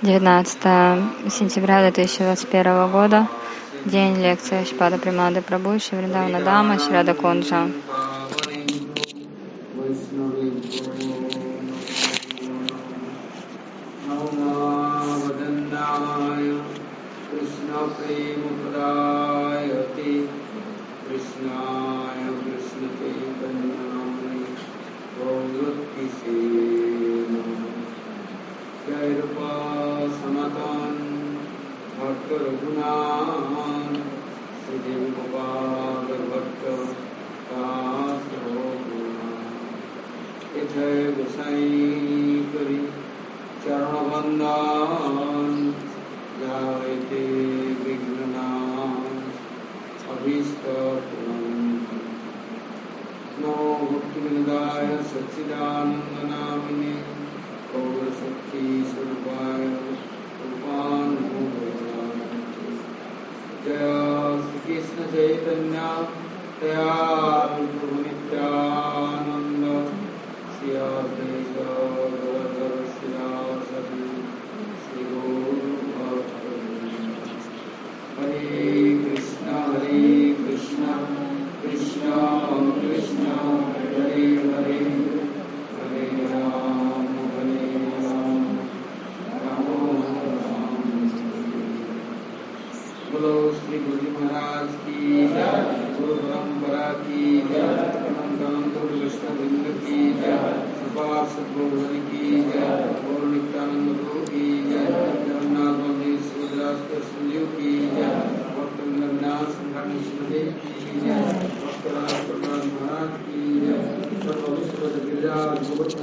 19 сентября 2021 года, день лекции Шпада Примады Прабhu, Шивриндавна Дама, Шрада Кунджа. रघुनाथ श्रीदेव गोपाल दास जय गोसाई करी चरण बंदन जायते विघ्ननाथ अभीष्ट सच्चिदानंदनामिने गौरशक्ति स्वरूपाय श्रीकृष्णचैतन्य दयानन्द श्रियाद्वैतगोरधर्षिरासि श्रीगोर्भक् हरे comes, which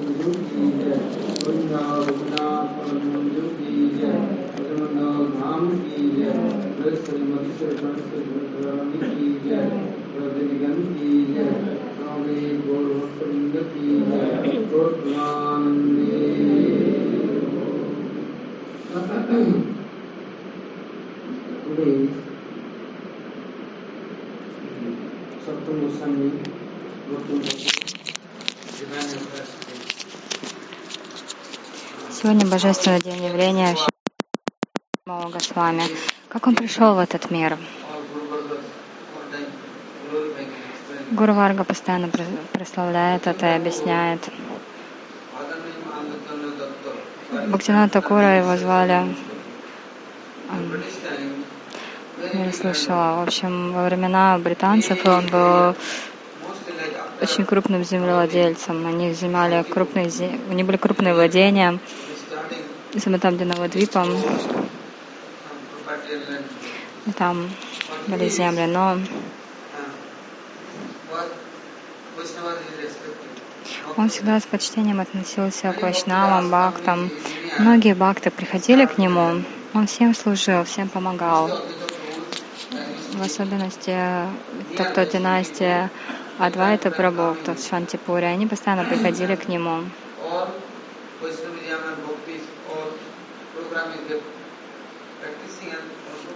Сегодня Божественный день явления Шримала Госвами. Как он пришел в этот мир? Гуру Варга постоянно про- прославляет это и объясняет. Бхактина Такура его звали, я слышала. В общем, во времена британцев он был очень крупным землевладельцем. Они занимали крупные, у них были крупные владения, starting особенно там, были земли. Но он всегда с почтением относился к вайшнавам, бхактам. Многие бхакты приходили к нему, он всем служил, всем помогал. В особенности тот, кто династия Адвайта в Шантипуре, они постоянно приходили к нему.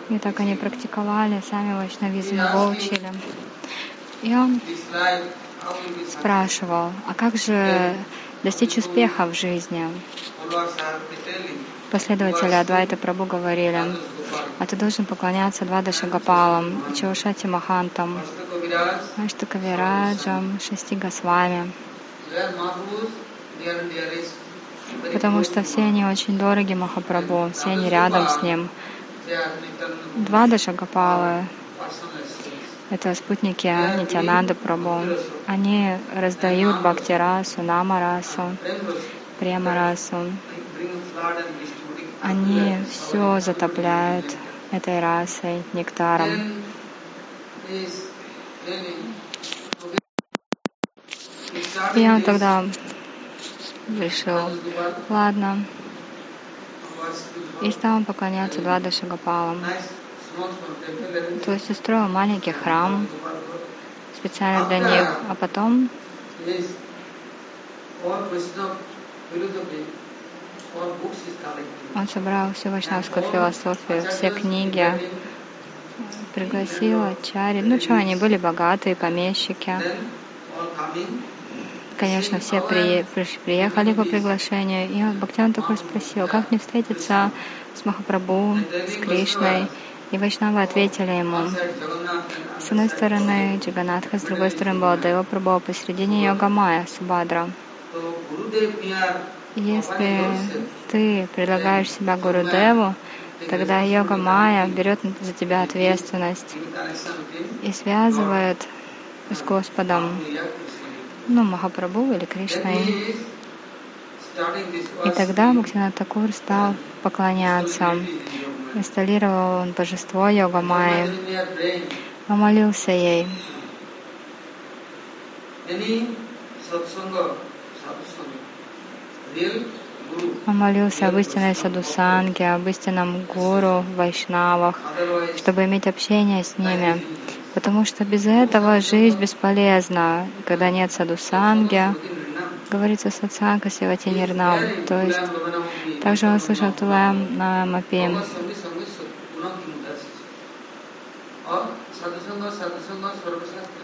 И так они практиковали, сами вайшнавизм учили. И он спрашивал, а как же достичь успеха в жизни? Последователи Адвайта Прабу говорили, а ты должен поклоняться Двадаша Гапалам, Чаушати Махантам, Аштакавираджам, Шести Госвами, потому что все они очень дороги Махапрабху, все они рядом с ним. They are Nityananda Двадаша Гапалы personal assistants. Это спутники Нитянанды Прабhu. Они раздают Бхактирасу, Намарасу, Премарасу. Они все затопляют этой расой, нектаром. This тогда решил, ладно, и стал поклоняться Двадаши Гапалам. nice small small temple То есть устроил маленький храм специально для них, а потом он собрал всю вайшнавскую философию, все книги, пригласил Ачари. Ну что, они были богатые, помещики. Конечно, все при, приехали по приглашению, и Бхактиван такой спросил, как мне встретиться с Махапрабху, с Кришной, и Вайшнавы ответили ему, с одной стороны Джаганатха, с другой стороны Баладева Прабhu, а посередине Йогамая, Субадра. Если ты предлагаешь себя Гурудеву, тогда Йога Майя берет за тебя ответственность и связывает с Господом. Ну, Махапрабху или Кришной. И тогда Бхактивинат Такур стал поклоняться. Инсталлировал он божество Йога Майи, in your brain помолился ей. any молился об истинной садусанге, об истинном гуру, вайшнавах, чтобы иметь общение с ними. Потому что без этого жизнь бесполезна. Когда нет садусанги, говорится сатсанга сивати нирнам. То есть также он слышал Тулам на Мапи.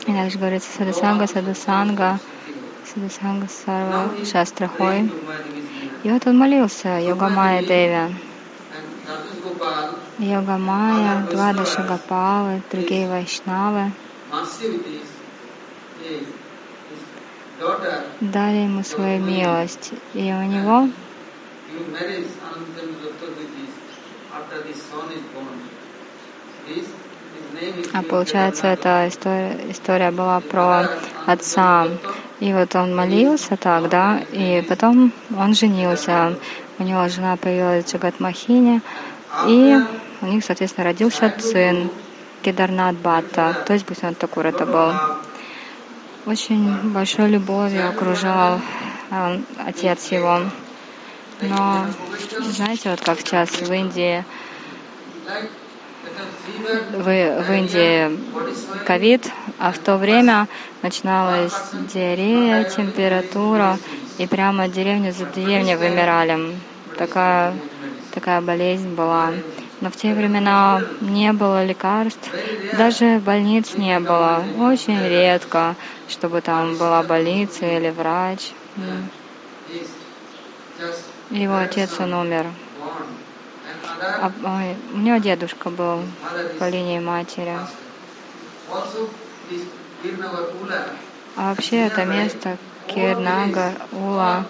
И также говорится садусанга, садусанга, садусанга сарва шастрахой. И вот он молился Йога Майя Деви. And Nardas Gopal, Йога Майя, Двадаша Гапалы, другие вайшнавы дали ему свою милость. И у него А получается, эта история, история была про отца. И вот он молился так, да, и потом он женился. У него жена появилась Джагат Махини, и у них, соответственно, родился сын Кедарнат Бхатта, то есть Бхусян Такур это был. Очень большой любовью окружал э, отец его. Но, знаете, вот как сейчас в Индии, в, в Индии ковид, а в то время начиналась диарея, температура, и прямо деревня за деревней вымирали. Такая, такая болезнь была. Но в те времена не было лекарств, даже больниц не было. Очень редко, чтобы там была больница или врач. Его отец, он умер. А, у него дедушка был по линии матери. А вообще это место Кирнагар, Ула,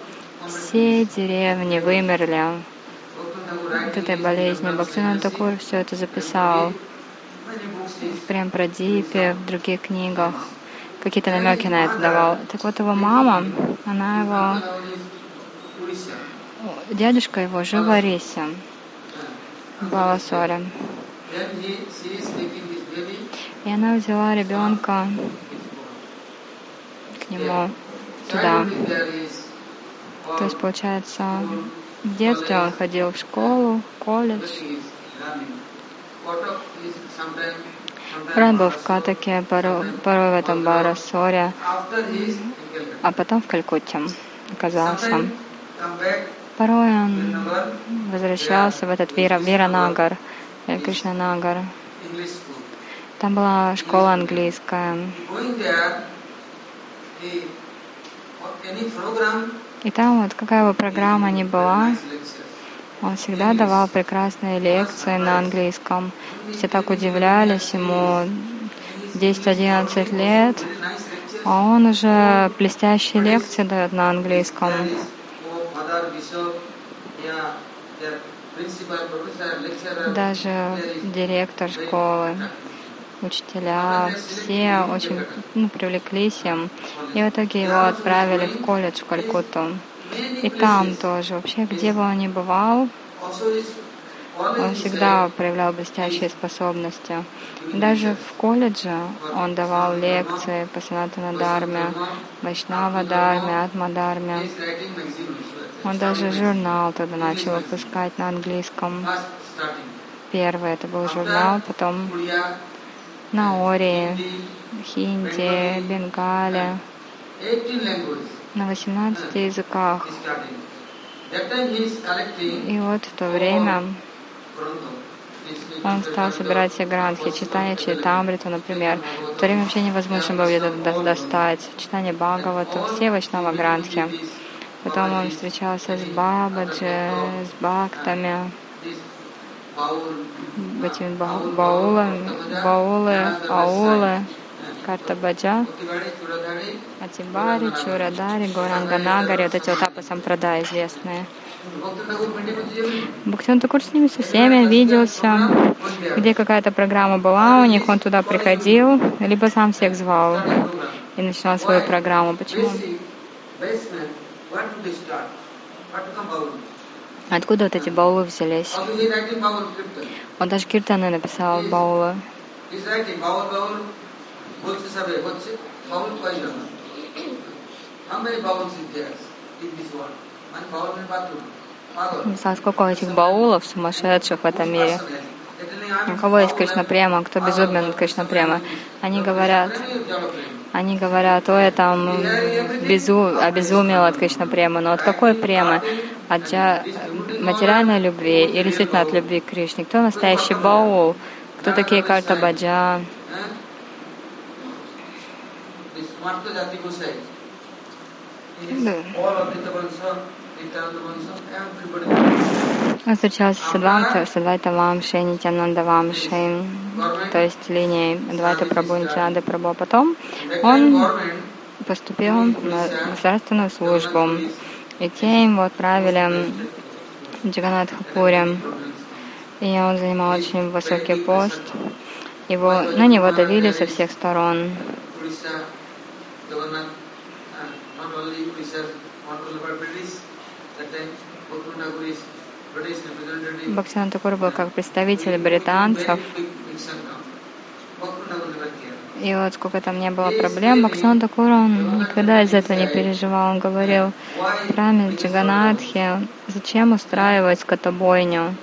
все деревни вымерли от этой болезни. Бхактивинод Такур все это записал many books is в других книгах. Какие-то намеки на это давал. Так вот его мама, она его, дедушка его Арисе, в Баласоре. И она взяла ребенка к нему туда. То есть, получается, в детстве он ходил в школу, в колледж. Он был в Катаке, порой, порой в этом Барасоре, а потом в Калькутте оказался. Порой он возвращался в этот Вира, или Кришнанагар. English school. Там была школа английская. И там вот какая бы программа ни была, он всегда давал прекрасные лекции на английском. Все так удивлялись ему 10-11 лет, а он уже блестящие лекции дает на английском. Даже there is директор школы, учителя, все очень ну, привлеклись им. И в итоге его отправили в колледж в Калькутту. И там тоже, вообще, где бы он ни бывал, он всегда проявлял блестящие способности. Даже в колледже он давал лекции по санатана дарме, Вайшнава дарме, Атма дарме. Он даже журнал тогда начал выпускать на английском. Первый это был журнал, потом на Ории, хинди, бенгале, 18 languages на 18 языках. И вот в то время. Он стал собирать все гранхи, читание Чайтамриту, например. В то время вообще невозможно было где-то до- достать. Читание Бхагавату, все Вайшнава гранхи. Потом он встречался с Бабаджи, с Бхактами, этими ба- баулами, баулы, аулы, Картабаджа, Атибари, Чурадари, Горанганагари, вот эти вот апасампрада известные. Бхактиван Такур с ними со всеми виделся, где какая-то программа была у них, он туда приходил, либо сам всех звал и начинал свою программу. Почему? Откуда вот эти баулы взялись? Он даже киртаны написал баулы. Он написал, сколько этих баулов сумасшедших в этом мире. У кого есть Кришна Према, кто безумен Кришна Према. Они говорят, они говорят, ой, там безу, обезумел от Кришна Премы. Но от какой премы? От джа- материальной любви или действительно от любви к Кришне? Кто настоящий баул? Кто такие Карта Баджа? Да. Он встречался с Адванта, с Адвайта Вамшей, Нитянанда Вамшей, то есть линией Адвайта Прабhu, Нитянанда Прабhu. А потом он поступил на государственную службу. И те его отправили в Джаганатхапуре. И он занимал очень высокий пост. Его, на него давили со всех сторон. Бхактиван Такур был как представитель британцев. И вот сколько там не было проблем, Бхактиван Такур, он никогда из этого не переживал. Он говорил, в храме Джаганатхи, зачем устраивать скотобойню?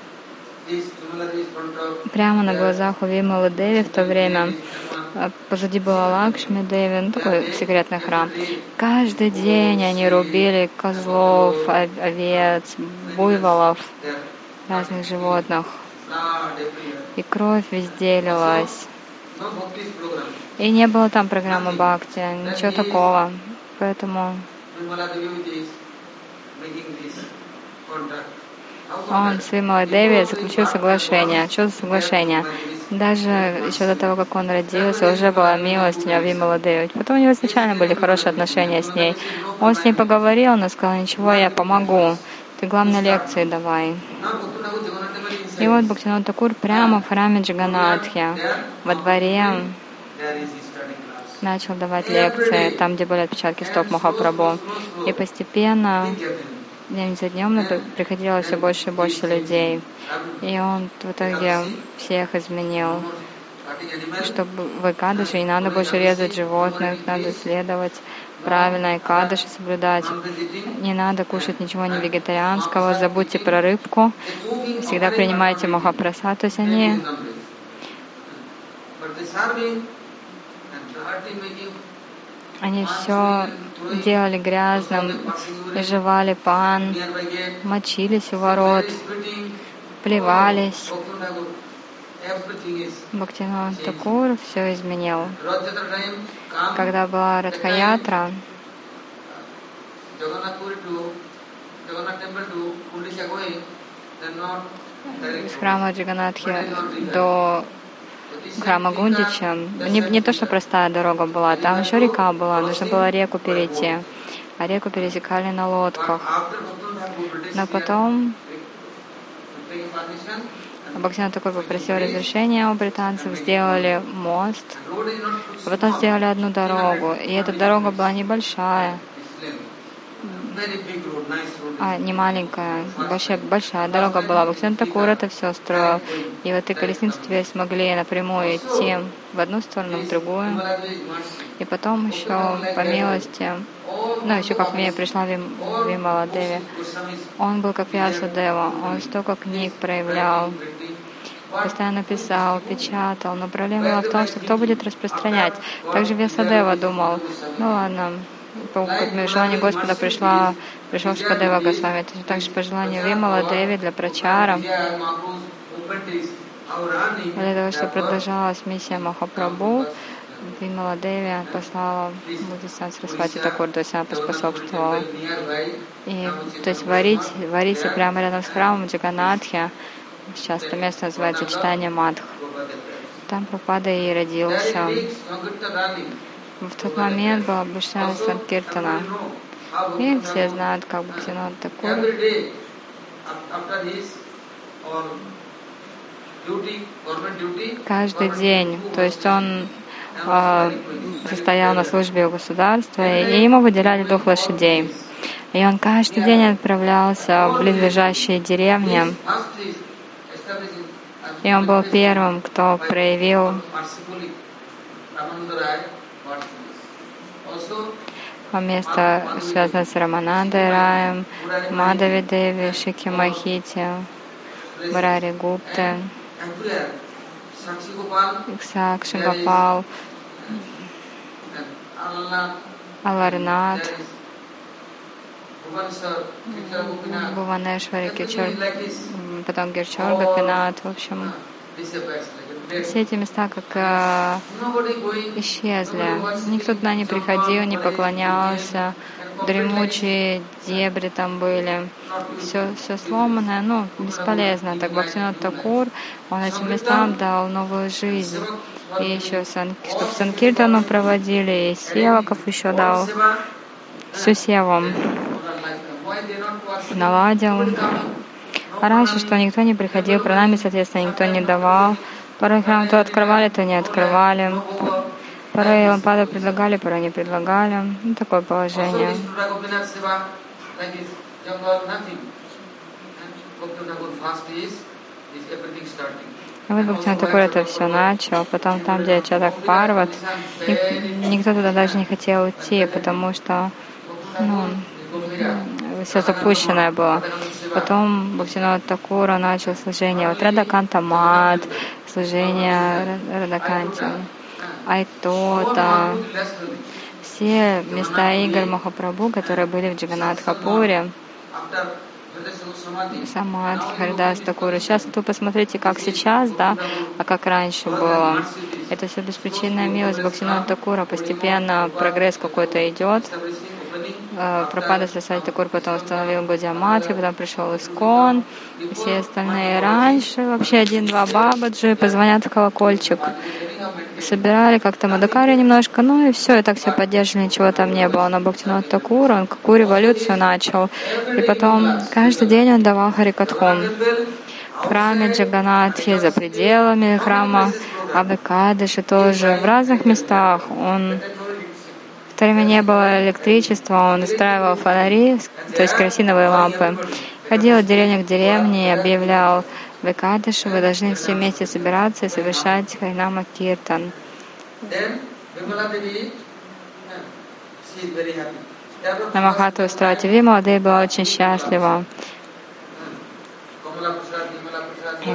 Прямо на глазах у Вималы Деви в то время а позади была Лакшми Деви, ну, такой секретный храм. Каждый день они рубили козлов, ов- овец, буйволов, разных животных. И кровь везде лилась. И не было там программы Бхакти, ничего такого. Поэтому он с Вималой Деви заключил соглашение. Что за соглашение? Даже еще до того, как он родился, уже была милость у него Вимала Деви. Потом у него изначально были хорошие отношения с ней. Он с ней поговорил, но сказал, ничего, я помогу. Ты главное лекции давай. И вот Бхактинат Такур прямо в храме Джаганатхи, во дворе, начал давать лекции, там, где были отпечатки стоп Махапрабху. И постепенно, день за днем, приходило все больше и больше людей. И он в итоге всех изменил. Чтобы в Экадыше не надо больше резать животных, надо следовать правильно Экадыши соблюдать. Не надо кушать ничего не вегетарианского, забудьте про рыбку, всегда принимайте махапрасад. То есть они они все делали грязным, жевали пан, мочились у ворот, плевались. Бхактинат Такур все изменил. Когда была Радхаятра, с храма Джаганатхи до храма Гундича, не, не то, что простая дорога была, там еще река была, нужно было реку перейти, а реку пересекали на лодках. Но потом Бхактина такой попросил разрешения у британцев, сделали мост, а потом сделали одну дорогу. И эта дорога была небольшая, а не маленькая, большая, большая дорога была. Бхактина Такур это все строил. И вот и колесницы теперь смогли напрямую идти в одну сторону, в другую. И потом еще, по милости, ну, еще как мне пришла Вим, Вимала Деви, он был как Ясудева, он столько книг проявлял, постоянно писал, печатал, но проблема была в том, что кто будет распространять. Также Весадева думал, ну ладно, по желанию Господа пришла, пришел Шкадева Госвами. Это также по желанию Вимала Деви для прачара. Для того, чтобы продолжалась миссия Махапрабху, Вимала Деви послала Буддисан Сарасвати Такур, то есть она поспособствовала. И, то есть варить, варите прямо рядом с храмом Джаганатхи, сейчас это место называется Читание Мадх. Там Пропада и родился. В тот момент была Бхушана Санкиртана. И все знают, как Бхактинат Такур каждый день, то есть он э, состоял на службе у государства, и ему выделяли двух лошадей. И он каждый день отправлялся в близлежащие деревни. И он был первым, кто проявил место, связанное с Раманандой Раем, Мадави Деви, Шики Махити, Марари Гупте, Иксак Гопал, Аларнат, Буванешвари Кичор, потом Гирчор Гапинат, в общем, все эти места как э, исчезли. Никто туда не приходил, не поклонялся. Дремучие дебри там были. Все, все сломанное, ну, бесполезно. Так Бхактинат Такур, он этим местам дал новую жизнь. И еще, чтобы Санкиртану проводили, и севаков еще дал. Всю севу наладил. А раньше, что никто не приходил, про нами, соответственно, никто не давал. Порой храм то открывали, то не открывали. Порой лампады предлагали, порой не предлагали. Ну, такое положение. А вот Бхактина такой это все начал, потом там, где Чадак Парват, никто туда даже не хотел идти, потому что ну, все запущенное было. Потом Бхактинат Такура начал служение. Вот Радаканта Мат, служение Радаканте, Айтота, все места игр Махапрабху, которые были в Джаганатхапуре, Самадхи, Харидас Такура. Сейчас вы посмотрите, как сейчас, да, а как раньше было. Это все беспричинная милость Бхактинат Такура. Постепенно прогресс какой-то идет. Э, Пропада Сасади Такур потом установил Бодиаматхи, потом пришел Искон, все остальные раньше, вообще один-два бабаджи, позвонят в колокольчик. Собирали как-то Мадакари немножко, ну и все, и так все поддерживали, ничего там не было. Но Бхактинат Такур, он какую революцию начал. И потом каждый день он давал Харикатхон. В храме Джаганатхи, за пределами храма Абекадыши тоже, в разных местах он то время не было электричества, он устраивал фонари, то есть керосиновые лампы. Ходил от деревни к деревне и объявлял Векадышу, вы должны все вместе собираться и совершать Хайнама Киртан. На Махату устроить Вимала Дэй была очень счастлива.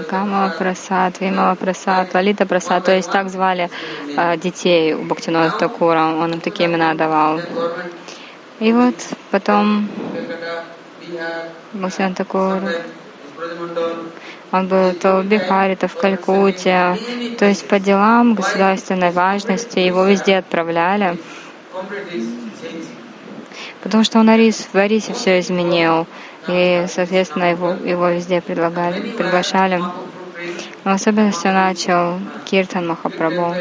Камала Прасад, Вимала Прасад, Лалита Прасад, то есть так звали э, детей у Бхактинода Такура, он им такие имена давал. И вот потом Бхактинод Такур, он был то в Бихаре, то в Калькутте, то есть по делам государственной важности, его везде отправляли, потому что он Арис, в Арисе все изменил. И, соответственно, его, его везде предлагали, приглашали. Но в особенности начал Киртан Махапрабху.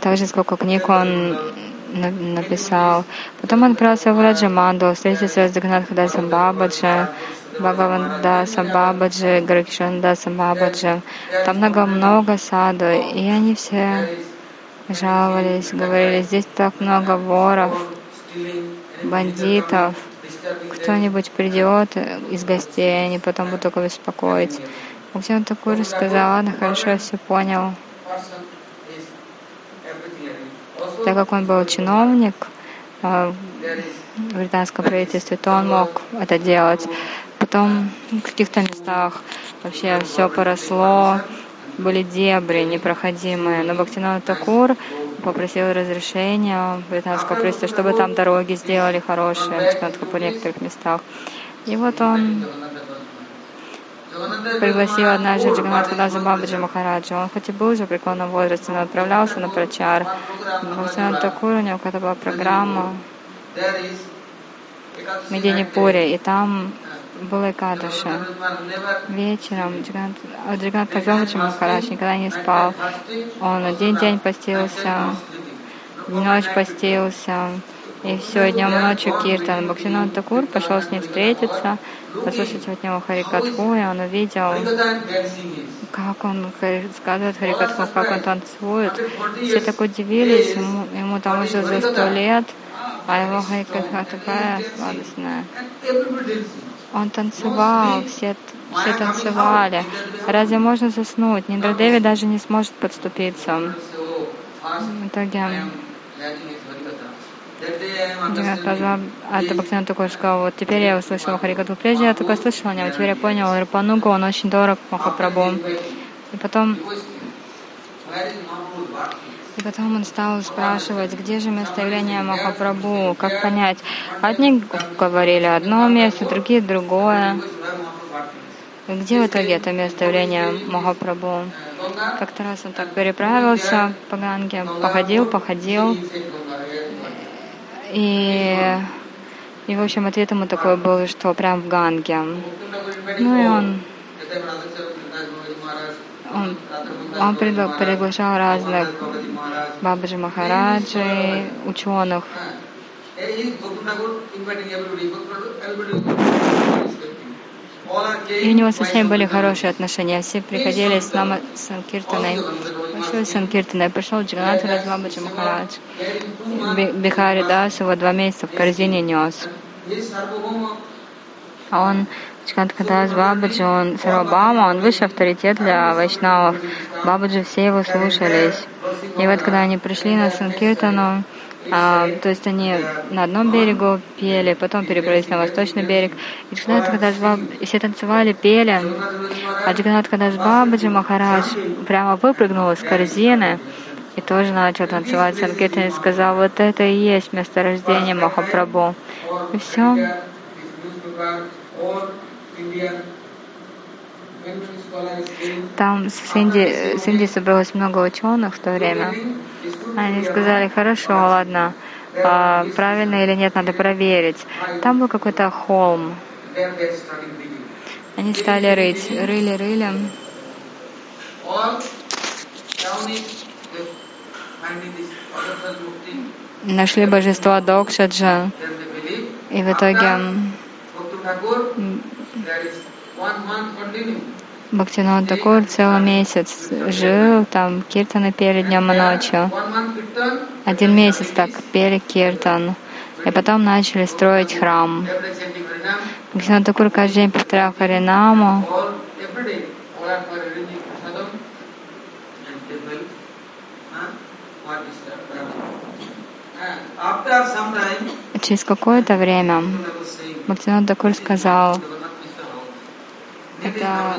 Также сколько книг он написал. Потом он отправился в Раджаманду, встретился с Джаганатхадасом Бабаджи, Бхагавандасом Бабаджи, Гаракишандасом Бабаджи. Там много-много саду, и они все жаловались, говорили, здесь так много воров, бандитов. Кто-нибудь придет из гостей, они потом будут только беспокоить. Бхактиван Такур сказал, ладно, хорошо, все понял. Так как он был чиновник э, в британском правительстве, то он мог это делать. Потом в каких-то местах вообще все поросло, были дебри непроходимые. Но Бхактинат Такур попросил разрешения британского правительства, чтобы там дороги сделали хорошие в некоторых местах. И вот он пригласил однажды Джаганатха Даса Бабаджи Махараджа. Он хоть и был уже в преклонном возрасте, но отправлялся на прачар. Бхактинат Такур, у него какая-то была программа в Мединипуре, и там было Экадаши. Вечером Джаганат Казовича Махарадж никогда не спал. Он день-день постился, ночь постился, и все, днем и ночью Киртан. Бхактинан Такур пошел с ним встретиться, послушать от него Харикатху, и он увидел, как он сказывает Харикатху, как он танцует. Все так удивились, ему, ему там уже за сто лет, а его Харикатха такая сладостная. Он танцевал, все, все танцевали. Разве можно заснуть? Ниндрадеви даже не сможет подступиться. В итоге Джиганат позвал Ата Бхактина сказал, вот теперь я услышал Харикату. Прежде я только слышал о нем, теперь я понял, Рапанугу, он очень дорог Махапрабху. И потом и потом он стал спрашивать, где же место явления Махапрабху, как понять. Одни говорили одно место, другие другое. И где в итоге это место явления Махапрабху? Как-то раз он так переправился по Ганге, походил, походил, и, и в общем, ответ ему такой был, что прям в Ганге. Ну и он, он, он приглашал разных Бабаджи Махараджи, ученых. И у него со всеми были хорошие отношения. Все приходили с нами Санкиртаной. Пошел Санкиртаной, пришел Джаганат Раджбабаджи Махарадж. Бихари Дас его два месяца в корзине нес. А он, Чканткадас Бабаджи, он Сарвабама, он высший авторитет для вайшнавов. Бабаджи все его слушались. И вот когда они пришли на Санкиртану, а, то есть они на одном берегу пели, потом перебрались на восточный берег. И Джиганат Кадашбаб, и все танцевали, пели. А Джиганат Кадашбабаджи Махарадж прямо выпрыгнул из корзины и тоже начал танцевать. Санкетан сказал, вот это и есть месторождение Махапрабху. И все. Там с Индии, с Индии собралось много ученых в то время. Они сказали, хорошо, ладно, а, правильно или нет, надо проверить. Там был какой-то холм. Они стали рыть, рыли, рыли. Нашли божество Докшаджа. И в итоге Бхактинат Такур целый месяц жил, там киртаны пели днем и ночью. Один месяц так пели киртан. И потом начали строить храм. Бхактинат Такур каждый день повторял Харинаму. Через какое-то время Бхактинат Такур сказал, это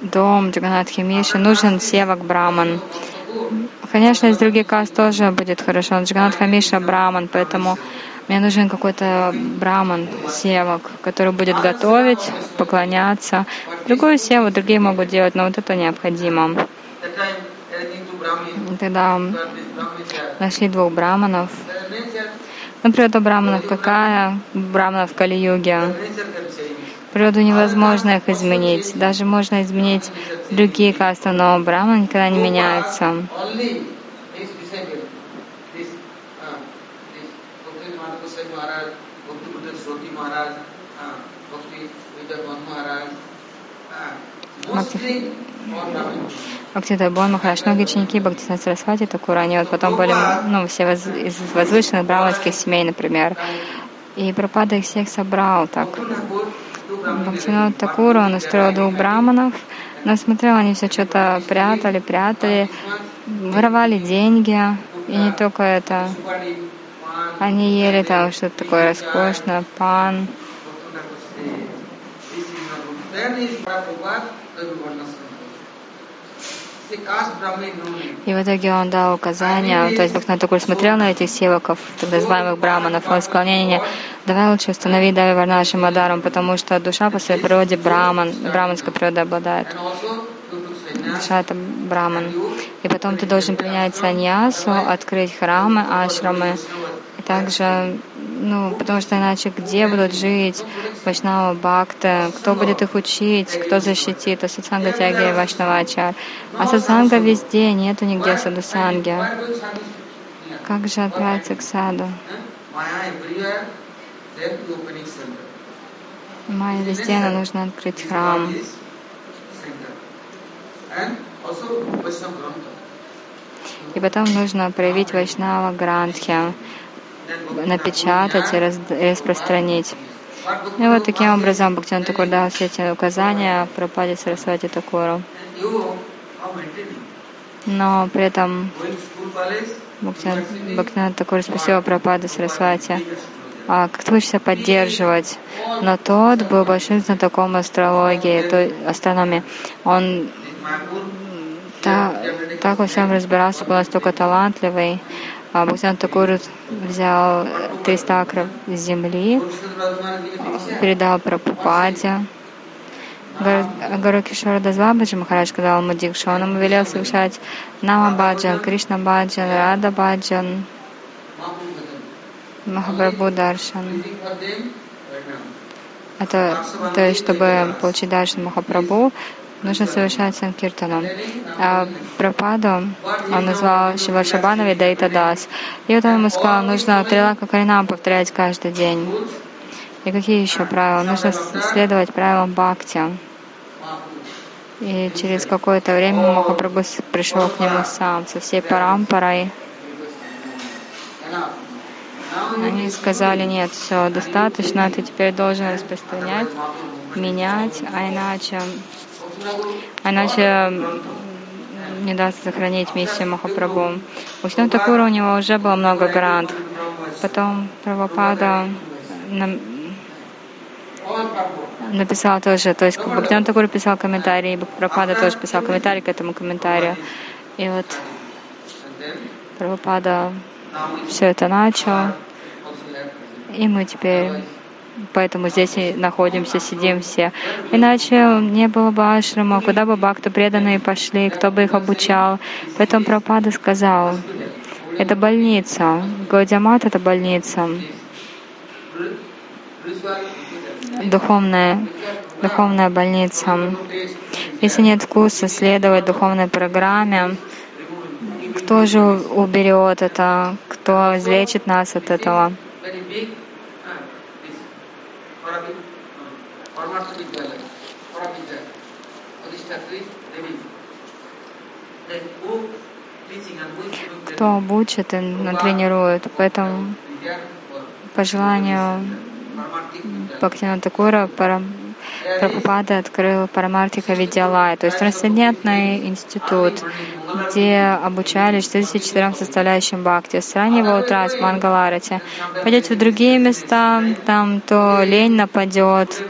дом Джаганатхи Миши, нужен севак браман. Конечно, из других каст тоже будет хорошо. Джаганатха Миша браман, поэтому мне нужен какой-то браман, севак, который будет готовить, поклоняться. Другую севу другие могут делать, но вот это необходимо. Тогда нашли двух браманов. Природа браманов какая? Браманов в Кали-юге. Природу невозможно их изменить. Даже можно изменить другие касты, но Брахма никогда не меняется. Бхактида Бон Махараш, многие ученики Бхактисна Сарасвати Такура, они вот потом были, ну, все воз, из возвышенных браманских семей, например. И Пропада их всех собрал так. Бхактинат Такура, он устроил двух браманов, но смотрел, они все что-то прятали, прятали, воровали деньги, и не только это. Они ели там что-то такое роскошное, пан. И в итоге он дал указания, то есть Бхактивinoda такой смотрел на этих севаков, так называемых браманов, он сказал, не-не-не, давай лучше установи Дави Варнаши Мадарам, потому что душа по своей природе браман, браманской природой обладает. Душа это браман. И потом ты должен принять саньясу, открыть храмы, ашрамы. Также, ну, потому что иначе где будут жить Вайшнава Бхакты, кто будет их учить, кто защитит, а сатсанга тяги и Вайшнавачар. А сатсанга везде, нету нигде садусанги. Как же отправиться к саду? Майя везде, но нужно открыть храм. И потом нужно проявить Вайшнава Грантхи, напечатать и распространить. И вот таким образом Бхактиван Такур дал все эти указания Пропаде Сарасвати Такуру. Но при этом Бхактиван Такур спросил Пропады Сарасвати, а как ты учишься поддерживать? Но тот был большим знатоком астрологии, то, астрономии. Он та- так во всем разбирался, был настолько талантливый. А Бхактиван Такур взял 300 акров земли, передал Прабхупаде. Гар- Гару Кишора Дазвабаджи Махарадж сказал ему Дикшу, он ему велел совершать Нама Баджан, Кришна Баджан, Рада Баджан, Махапрабху Даршан. Это, то есть, чтобы получить Даршан Махапрабху, нужно совершать Санкиртану. А Прабхаду он назвал Шива Шабанови Дайта Дас. И вот он ему сказал, нужно Трилака Каринам повторять каждый день. И какие еще правила? Нужно следовать правилам Бхакти. И через какое-то время Махапрабху пришел к нему сам со всей you Они сказали, нет, все, достаточно, ты теперь должен распространять, менять, а иначе, иначе не даст сохранить миссию Махапрабху. У Вишну Такура у него уже было много грантов. Потом Прабхупада написал тоже, то есть Бхактиван Такур писал комментарий, и Прабхупада тоже писал комментарий к этому комментарию. И вот Прабхупада все это начал, и мы теперь поэтому здесь и находимся, сидим все. Иначе не было бы ашрама, куда бы бхакты преданные пошли, кто бы их обучал. Поэтому Прабхупада сказал, это больница, Гаудиамат — это больница, духовная, духовная больница. Если нет вкуса следовать духовной программе, кто же уберет это, кто излечит нас от этого? Giving training? Кто обучит и натренирует. Поэтому по желанию. Бхактина Такура Пара- Прабхупада открыл Парамартика Видялай, то есть трансцендентный институт, где обучали 64 составляющим бхакти. С раннего утра, с Мангаларати. Пойдете в другие места, там то лень нападет,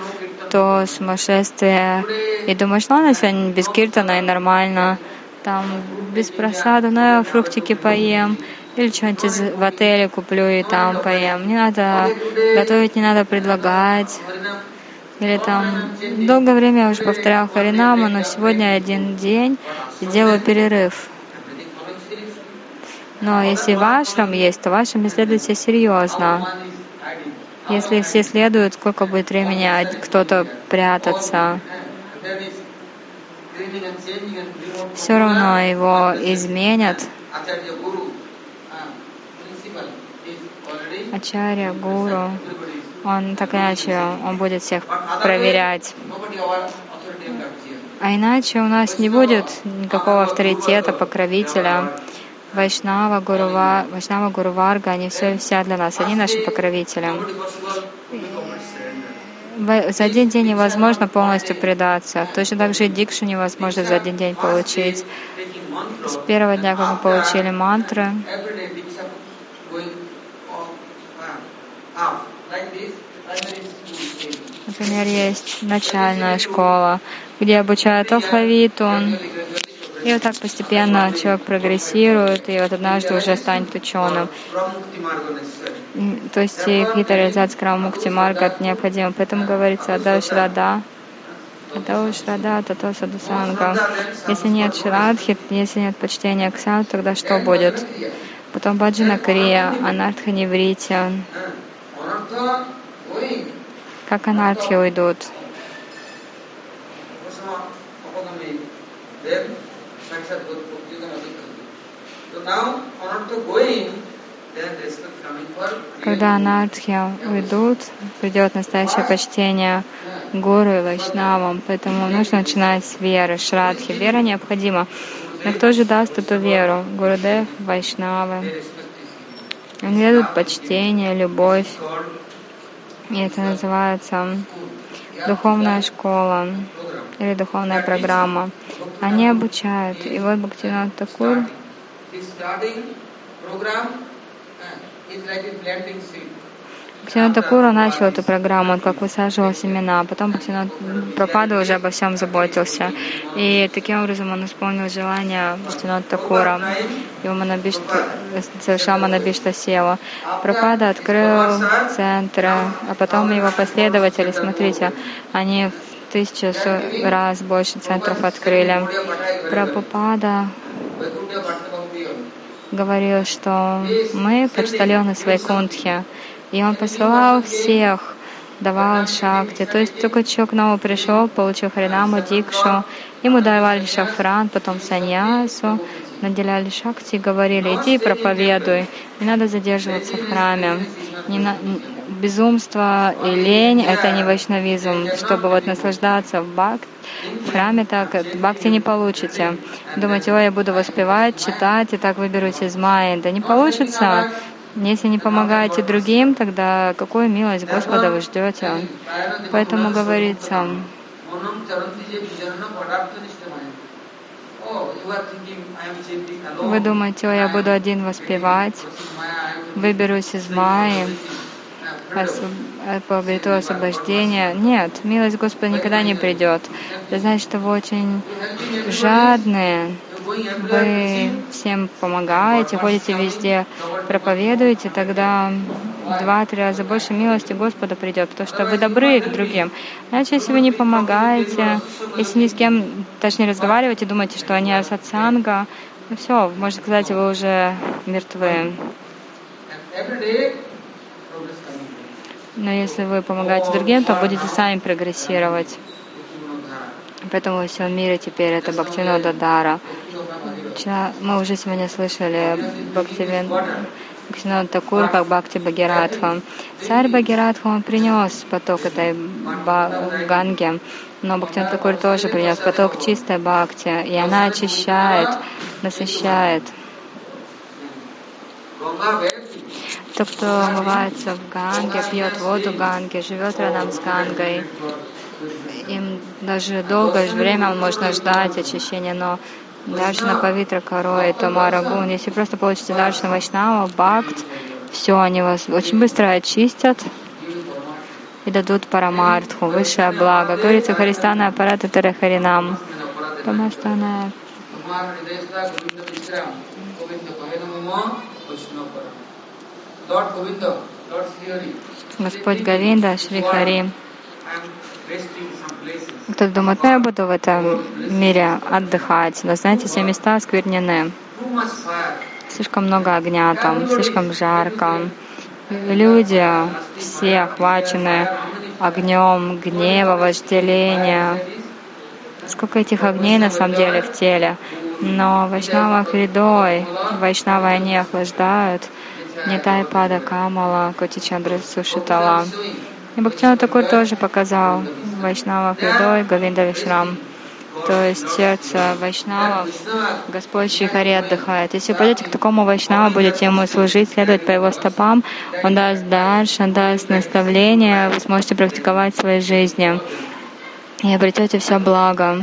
то сумасшествие. И думаешь, ладно, сегодня без киртана и нормально. Там без просада, но я фруктики поем. Или что-нибудь в отеле куплю и там поем. Не надо готовить, не надо предлагать. Или там долгое время я уже повторял Харинаму, но сегодня один день и делаю перерыв. Но если вашрам есть, то вашим следуйте серьезно. Если все следуют, сколько будет времени од- кто-то прятаться, все равно его изменят. Ачарья, гуру, он так иначе, он будет всех проверять. А иначе у нас не будет никакого авторитета, покровителя. Вайшнава, Гурува, Вайшнава, Гуруварга, они все, вся для нас, они наши покровители. За один день невозможно полностью предаться. Точно так же и дикшу невозможно за один день получить. С первого дня, как мы получили мантры, например, есть начальная школа, где обучают алфавиту, И вот так постепенно человек прогрессирует, и вот однажды уже станет ученым. То есть и какие-то реализации Крамукти Марга необходимы. Поэтому говорится Ада Шрада, Ада Шрада, Тато Садусанга. Если нет Шрадхи, если нет почтения к саду, тогда что будет? Потом Баджана Крия, Анартха Невритя. Как анархи уйдут? Когда анархи уйдут, придет настоящее почтение гуру и вайшнавам. Поэтому нужно начинать с веры, шрадхи. Вера необходима. Но кто же даст эту веру? Гурудев, вайшнавы. Они дадут почтение, любовь. И это называется духовная школа или духовная программа. Они обучают. И вот Бхактинат Такур Бхактинат Такура начал эту программу, он как высаживал семена, а потом Бхактинат Пропада уже обо всем заботился. И таким образом он исполнил желание Бхактинат Такура. Его Манабишта, совершал Манабишта Сева. Пропада открыл центры, а потом его последователи, смотрите, они в тысячу раз больше центров открыли. Прабхупада говорил, что мы почтальоны своей кунтхи. И он посылал всех, давал шакти. То есть только человек новый пришел, получил харинаму, дикшу, ему давали шафран, потом саньясу, наделяли шакти и говорили, иди и проповедуй, не надо задерживаться в храме. Не на... Безумство и лень — это не вайшнавизм. Чтобы вот наслаждаться в бхакти, в храме так бхакти не получите. Думаете, ой, я буду воспевать, читать, и так выберусь из майи. Да не получится. Если не помогаете другим, тогда какую милость Господа вы ждете? Поэтому говорится, вы думаете, я буду один воспевать, выберусь из Майи, обрету освобождение. Нет, милость Господа никогда не придет. Это значит, что вы очень жадные, вы всем помогаете, ходите везде, проповедуете, тогда два-три раза больше милости Господа придет, потому что вы добры к другим. Иначе, если вы не помогаете, если ни с кем даже не разговариваете, думаете, что они сатсанга, ну все, можно сказать, вы уже мертвы. Но если вы помогаете другим, то будете сами прогрессировать. Поэтому во всем мире теперь это Бхактинода Дара. Мы уже сегодня слышали Бхактивин Бхактинод Такур, как Бхакти Бхагиратха. Царь Бхагиратха, он принес поток этой Ганги, но Бхактинод Такур тоже принес поток чистой Бхакти, и она очищает, насыщает. Тот, кто омывается в Ганге, пьет воду Ганги, живет рядом с Гангой, им даже долгое время можно ждать очищения, но Даршана Павитра Карой, Тамара Гун, если просто получите Даршана Вайшнава, Бхакт, все, они вас очень быстро очистят и дадут парамартху, высшее благо. Говорится, Харистана аппарата Тарахаринам. Тамастана. Господь Говинда, Шри Хари. Кто-то думает, ну я буду в этом мире отдыхать, но знаете, все места осквернены. Слишком много огня там, слишком жарко. Люди все охвачены огнем гнева, вожделения. Сколько этих огней на самом деле в теле. Но Вайшнава Хридой, Вайшнавы они охлаждают. Нитай Пада Камала, Коти Чандра Сушитала. И Бхактина Такур тоже показал Вайшнава Хридой Говинда Вишрам. То есть сердце Вайшнава, Господь Шихари отдыхает. Если вы пойдете к такому Вайшнаву, будете ему служить, следовать по его стопам, он даст дарш, он даст наставление, вы сможете практиковать в своей жизни и обретете все благо.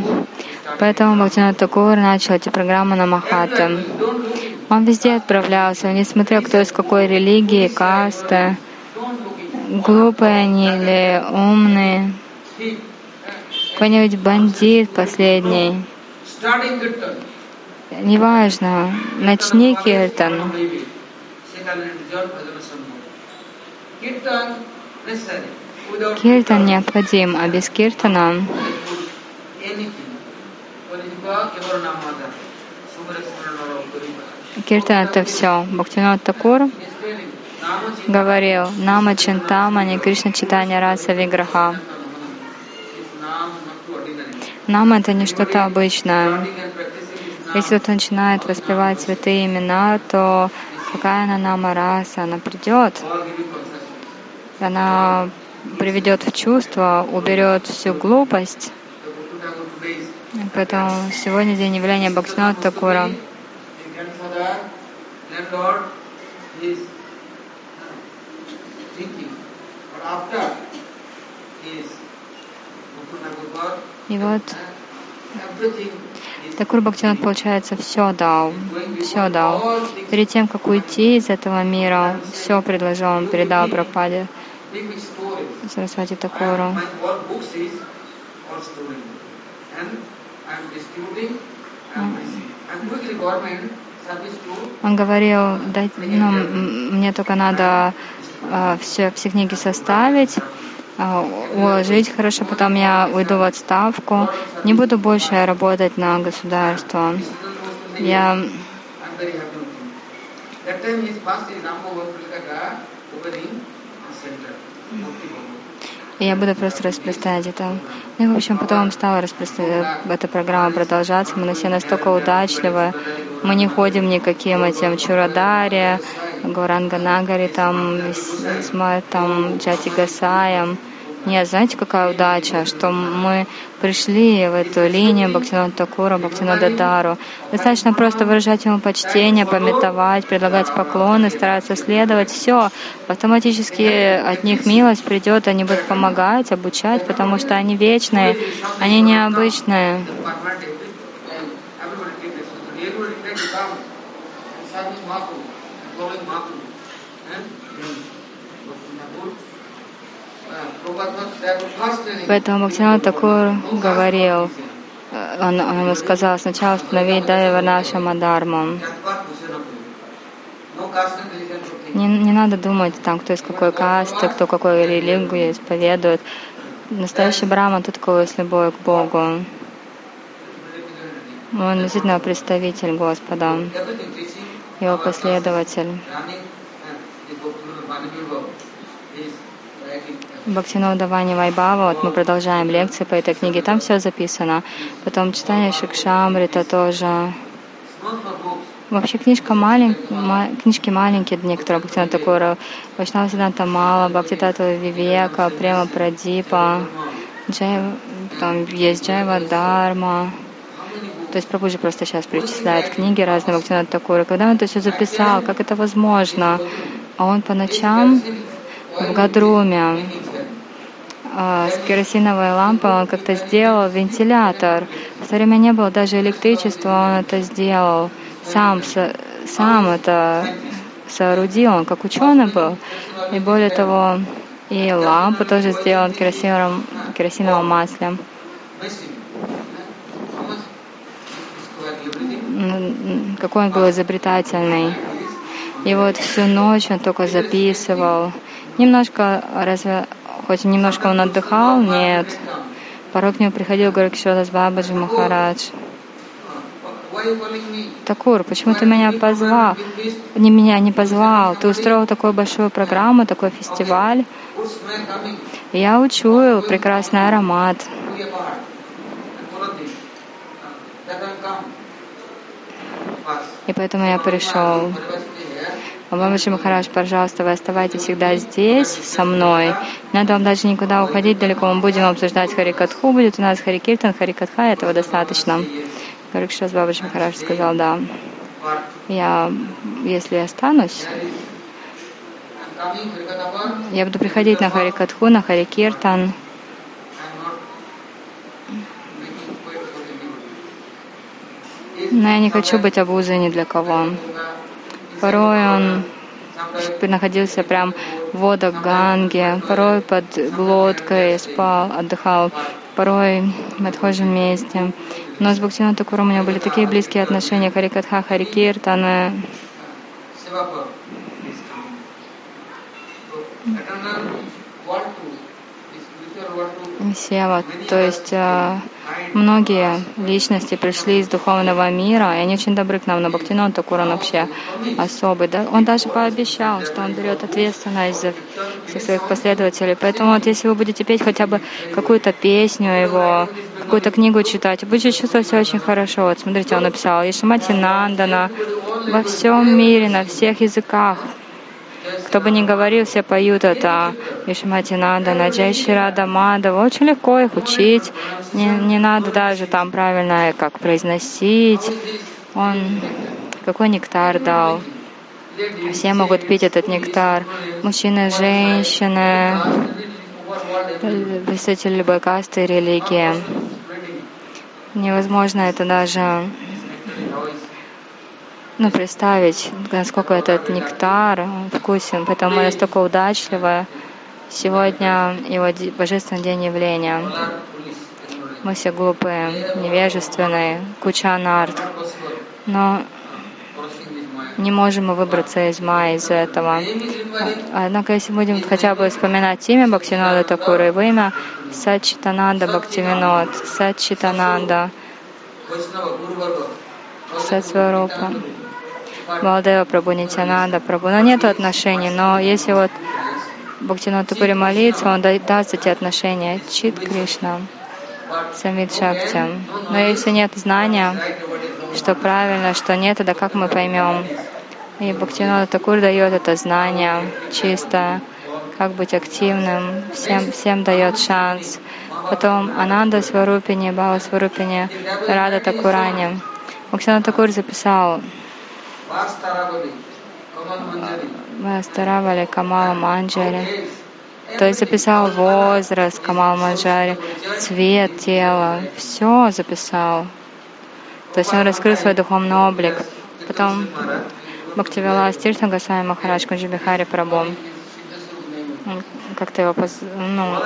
Поэтому Бхактина Такур начал эти программы на Махаты. Он везде отправлялся, он не смотрел, кто из какой религии, касты глупые они или умные, какой-нибудь бандит последний. неважно, начни киртан. Киртан необходим, а без киртана Киртан это все. Бхактинат Такур говорил, Нама Чинтамани Кришна Читания Раса Виграха. Нама это не что-то обычное. Если кто-то начинает воспевать святые имена, то какая она нама раса, она придет, она приведет в чувство, уберет всю глупость. Поэтому сегодня день явления Бхактинат Такура. И вот Такур Бхактинат, получается, все дал, все дал. Перед тем, как уйти из этого мира, все предложил, он передал Прабхаде Сарасвати Такуру. Он говорил, дать, ну, мне только надо все, все книги составить, э, уложить хорошо, потом я уйду в отставку, не буду больше работать на государство. Я и я буду просто распространять это. Ну и, в общем, потом стала распространять, эта программа продолжаться. Мы все настолько удачливы. Мы не ходим никаким этим Чурадаре, Гуранганагари, там, там, Джати Гасаем. Нет, знаете, какая удача, что мы пришли в эту линию Бхактинат Такура, Бхактинат Дару. Достаточно просто выражать ему почтение, пометовать, предлагать поклоны, стараться следовать. Все, автоматически от них милость придет, они будут помогать, обучать, потому что они вечные, они необычные. Поэтому Бхактинат такой говорил, он, он ему сказал, сначала установить Дайва нашим Дharму. Не, не надо думать, там, кто из какой касты, кто какой религию исповедует. Настоящий Брахма тот, кого с любовью к Богу. Он действительно представитель Господа, его последователь. Бхактинода Вани Вайбава, вот мы продолжаем лекции по этой книге, там все записано. Потом читание Шикшамрита тоже. Вообще книжка малень, ма, книжки маленькие, некоторые Бхактина Такура, Вайшнава Сиданта Мала, Бхактитатва Вивека, Према Прадипа, Джай, там есть Джайва Дарма. То есть Прабхуджи просто сейчас перечисляет книги разные Бхактина Такура. Когда он это все записал, как это возможно? А он по ночам в Гадруме а, с керосиновой лампой он как-то сделал вентилятор. В то время не было даже электричества, он это сделал. Сам, сам это соорудил, он как ученый был. И более того, и лампу тоже сделал керосиновым, керосиновым маслом. Какой он был изобретательный. И вот всю ночь он только записывал. Немножко, разве, хоть немножко он отдыхал, нет. Порой к нему приходил Горакшода с Бабаджи Махарадж. Такур, почему ты меня позвал? Не меня не позвал. Ты устроил такую большую программу, такой фестиваль. Я учуял прекрасный аромат. И поэтому я пришел. Бабаджи Махарадж, пожалуйста, вы оставайтесь всегда здесь со мной. Не надо вам даже никуда уходить далеко. Мы будем обсуждать Харикатху. Будет у нас Харикиртан, Харикатха, этого достаточно. Гарикшас Бабаджи Махарадж сказал, да. Я, если останусь, я буду приходить на Харикатху, на Харикиртан. Но я не хочу быть обузой ни для кого. Порой он находился прям в водах Ганги, порой под глоткой спал, отдыхал, порой в отхожем месте. Но с Бхактивинода Такуром у меня были такие близкие отношения, Харикатха, Харикиртана. Сева, то есть э, многие личности пришли из духовного мира, и они очень добры к нам, но Бхактинон Такур, он вообще особый. Да? Он даже пообещал, что он берет ответственность за всех своих последователей. Поэтому вот если вы будете петь хотя бы какую-то песню его, какую-то книгу читать, будете чувствовать себя очень хорошо. Вот смотрите, он написал Ишмати Нандана во всем мире, на всех языках. Кто бы ни говорил, все поют это Вишмати Нанда, Наджай Ширада Мадава. Очень легко их учить. Не, не надо даже там правильно как произносить. Он какой нектар дал. Все могут пить этот нектар. Мужчины, женщины, представители любой касты религии. Невозможно это даже ну, представить, насколько этот нектар вкусен. Поэтому мы настолько удачливы. Сегодня его божественный день явления. Мы все глупые, невежественные, куча анарт. Но не можем мы выбраться из мая из этого. Однако, если будем хотя бы вспоминать имя Бхактинода Такура, его имя Сачитананда Бхактивинод, Сачитананда, Сатсварупа. Балдева Прабhu, Нитянанда Прабу. Но нет отношений, но если вот Бхактинат Такури молится, он даст эти отношения. Чит Кришна, Самит Шакти. Но если нет знания, что правильно, что нет, тогда как мы поймем? И Бхактинат Такур дает это знание чистое, как быть активным, всем, всем дает шанс. Потом Ананда Сварупини, Бава Сварупини, Рада Такурани. Бхактинат Такур записал Вастаравали Камала Манджари. То есть записал возраст Камал Манджари, цвет тела, все записал. То есть он раскрыл свой духовный облик. Потом Бхактивила Стиртан Гасвами Махарадж Кунджибихари Прабhu. Как-то его поз... ну,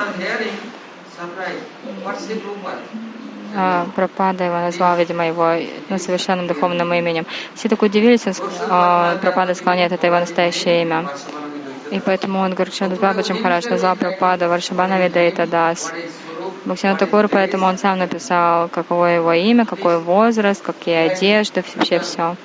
Пропада его назвал, видимо, его ну, совершенным духовным именем. Все так удивились, он, а, Пропада сказал, это его настоящее имя. И поэтому он Гарчанdas Бабаджи Махарадж назвал Пропада Варшабана Видейта Дас. Бхактина Такур, поэтому он сам написал, какое его имя, какой возраст, какие одежды, вообще все.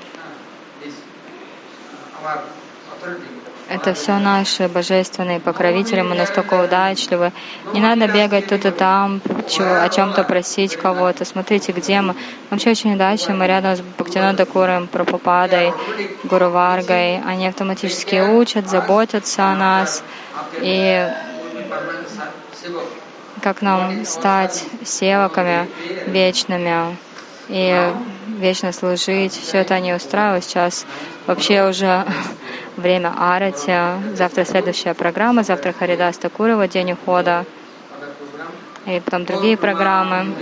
Это все наши божественные покровители, мы настолько удачливы. Не надо бегать тут и там, о чем-то просить кого-то. Смотрите, где мы. Вообще очень удачливы, мы рядом с Бхактинанда Куром, Прабхупадой, Гуру Варгой. Они автоматически учат, заботятся о нас. И как нам стать севаками вечными и вечно служить. Все это они устраивают сейчас. Вообще уже время Арати. Завтра следующая программа. Завтра Харидас Такурова, день ухода. И потом другие программы.